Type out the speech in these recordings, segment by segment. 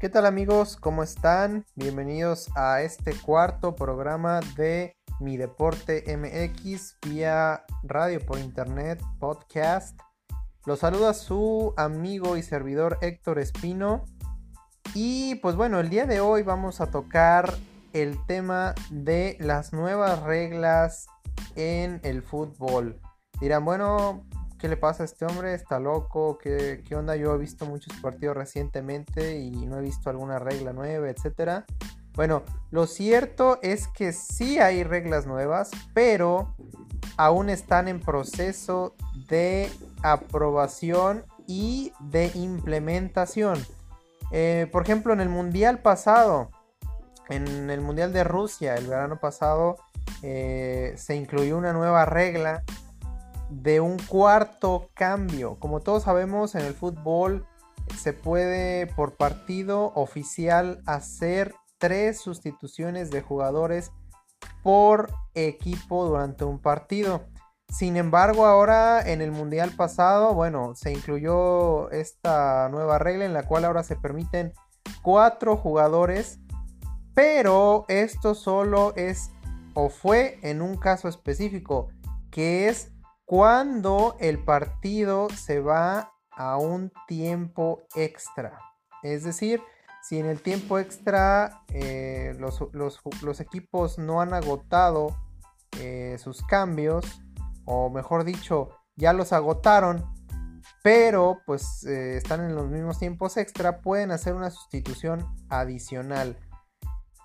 ¿Qué tal amigos? ¿Cómo están? Bienvenidos a este cuarto programa de Mi Deporte MX vía radio por internet, podcast. Los saluda su amigo y servidor Héctor Espino. Y pues bueno, el día de hoy vamos a tocar el tema de las nuevas reglas en el fútbol. Dirán, bueno, ¿qué le pasa a este hombre? ¿Está loco? ¿Qué, onda? Yo he visto muchos partidos recientemente y no he visto alguna regla nueva, etcétera. Bueno, lo cierto es que sí hay reglas nuevas, pero aún están en proceso de aprobación y de implementación. Eh, por ejemplo, en el Mundial pasado, en el Mundial de Rusia, el verano pasado, eh, se incluyó una nueva regla de un cuarto cambio. Como todos sabemos, en el fútbol se puede por partido oficial hacer tres sustituciones de jugadores por equipo durante un partido. Sin embargo, ahora en el Mundial pasado, bueno, se incluyó esta nueva regla en la cual ahora se permiten cuatro jugadores, pero esto solo es o fue en un caso específico, que es cuando el partido se va a un tiempo extra. Es decir, si en el tiempo extra eh, los, equipos no han agotado eh, sus cambios, o mejor dicho, ya los agotaron, pero pues eh, están en los mismos tiempos extra, pueden hacer una sustitución adicional.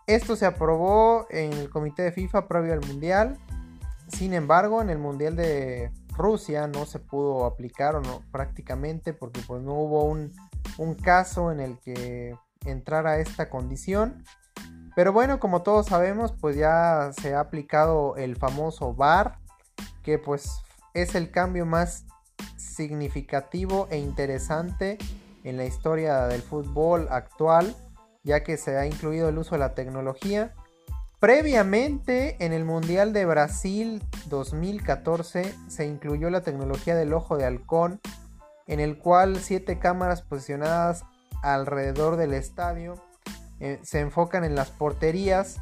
Esto se aprobó en el comité de FIFA previo al Mundial. Sin embargo, en el Mundial de Rusia no se pudo aplicar o no, prácticamente porque pues no hubo un, un caso en el que entrara esta condición. Pero bueno, como todos sabemos, pues ya se ha aplicado el famoso VAR, que pues es el cambio más significativo e interesante en la historia del fútbol actual, ya que se ha incluido el uso de la tecnología. Previamente, en el Mundial de Brasil 2014, se incluyó la tecnología del ojo de halcón, en el cual siete cámaras posicionadas alrededor del estadio eh, se enfocan en las porterías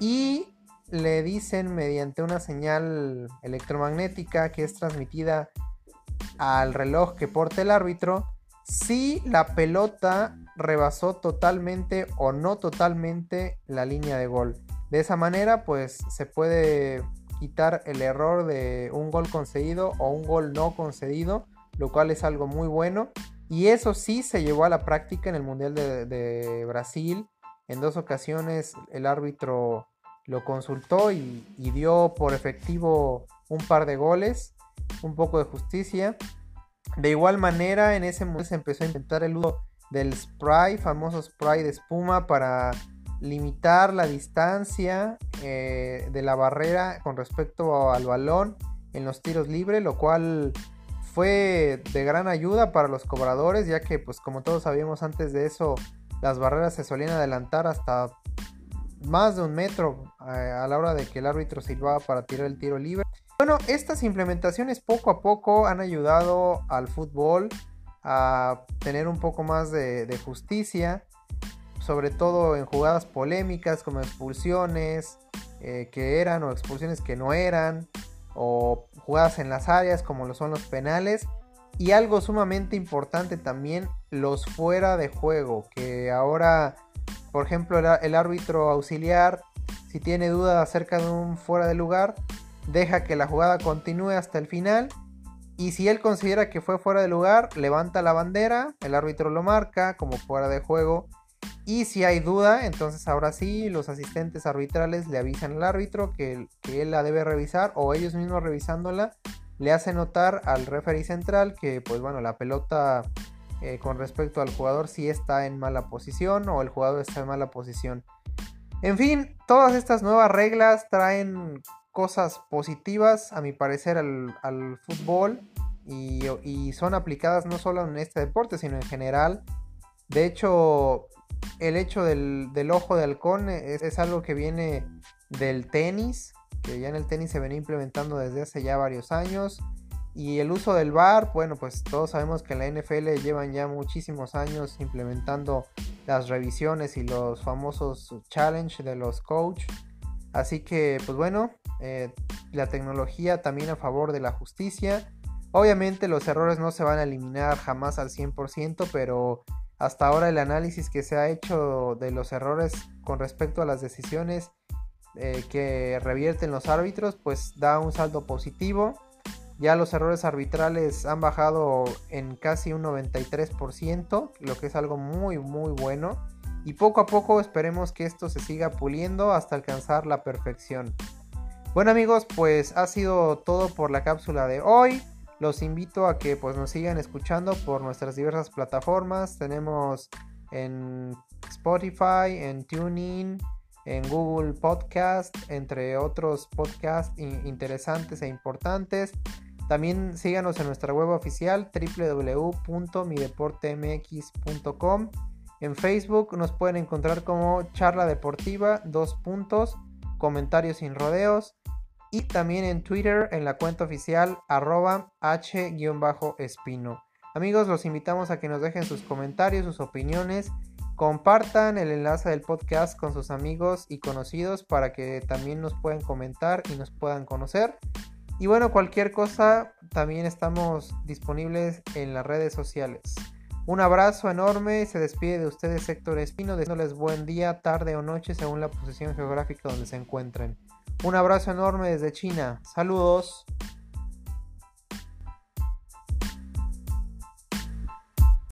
y le dicen mediante una señal electromagnética que es transmitida al reloj que porta el árbitro si la pelota rebasó totalmente o no totalmente la línea de gol. De esa manera pues se puede quitar el error de un gol concedido o un gol no concedido, lo cual es algo muy bueno. Y eso sí se llevó a la práctica en el Mundial de, Brasil. En dos ocasiones el árbitro lo consultó y, dio por efectivo un par de goles, un poco de justicia. De igual manera, en ese momento se empezó a intentar el uso del spray, famoso spray de espuma, para limitar la distancia eh, de la barrera con respecto al balón en los tiros libres, lo cual fue de gran ayuda para los cobradores, ya que pues como todos sabíamos antes de eso, las barreras se solían adelantar hasta más de un metro eh, a la hora de que el árbitro silbaba para tirar el tiro libre. Bueno, estas implementaciones poco a poco han ayudado al fútbol a tener un poco más de, justicia, sobre todo en jugadas polémicas como expulsiones eh, que eran o expulsiones que no eran, o jugadas en las áreas como lo son los penales. Y algo sumamente importante también, los fuera de juego, que ahora por ejemplo, el, árbitro auxiliar, si tiene duda acerca de un fuera de lugar, deja que la jugada continúe hasta el final. Y si él considera que fue fuera de lugar, levanta la bandera, el árbitro lo marca como fuera de juego. Y si hay duda, entonces ahora sí los asistentes arbitrales le avisan al árbitro que, que él la debe revisar o ellos mismos revisándola le hacen notar al referee central que pues bueno la pelota eh, con respecto al jugador si está en mala posición o el jugador está en mala posición. En fin, todas estas nuevas reglas traen cosas positivas a mi parecer al, fútbol y, son aplicadas no solo en este deporte sino en general. De hecho, el hecho del, ojo de halcón es, algo que viene del tenis, que ya en el tenis se venía implementando desde hace ya varios años. Y el uso del VAR, bueno, pues todos sabemos que en la NFL llevan ya muchísimos años implementando las revisiones y los famosos challenge de los coach. Así que, pues bueno, eh, la tecnología también a favor de la justicia. Obviamente los errores no se van a eliminar jamás al 100%, pero hasta ahora el análisis que se ha hecho de los errores con respecto a las decisiones eh, que revierten los árbitros, pues da un saldo positivo. Ya los errores arbitrales han bajado en casi un 93%, lo que es algo muy muy bueno. Y poco a poco esperemos que esto se siga puliendo hasta alcanzar la perfección. Bueno amigos, pues ha sido todo por la cápsula de hoy. Los invito a que pues nos sigan escuchando por nuestras diversas plataformas. Tenemos en Spotify, en TuneIn, en Google Podcast, entre otros podcasts interesantes e importantes. También síganos en nuestra web oficial www.mideportemx.com. En Facebook nos pueden encontrar como charla deportiva, dos puntos, comentarios sin rodeos. Y también en Twitter en la cuenta oficial arroba h-espino. Amigos, los invitamos a que nos dejen sus comentarios, sus opiniones Compartan el enlace del podcast con sus amigos y conocidos para que también nos puedan comentar y nos puedan conocer. Y bueno, cualquier cosa, también estamos disponibles en las redes sociales. Un abrazo enorme, se despide de ustedes Héctor Espino, deseándoles buen día, tarde o noche según la posición geográfica donde se encuentren. Un abrazo enorme desde China. Saludos.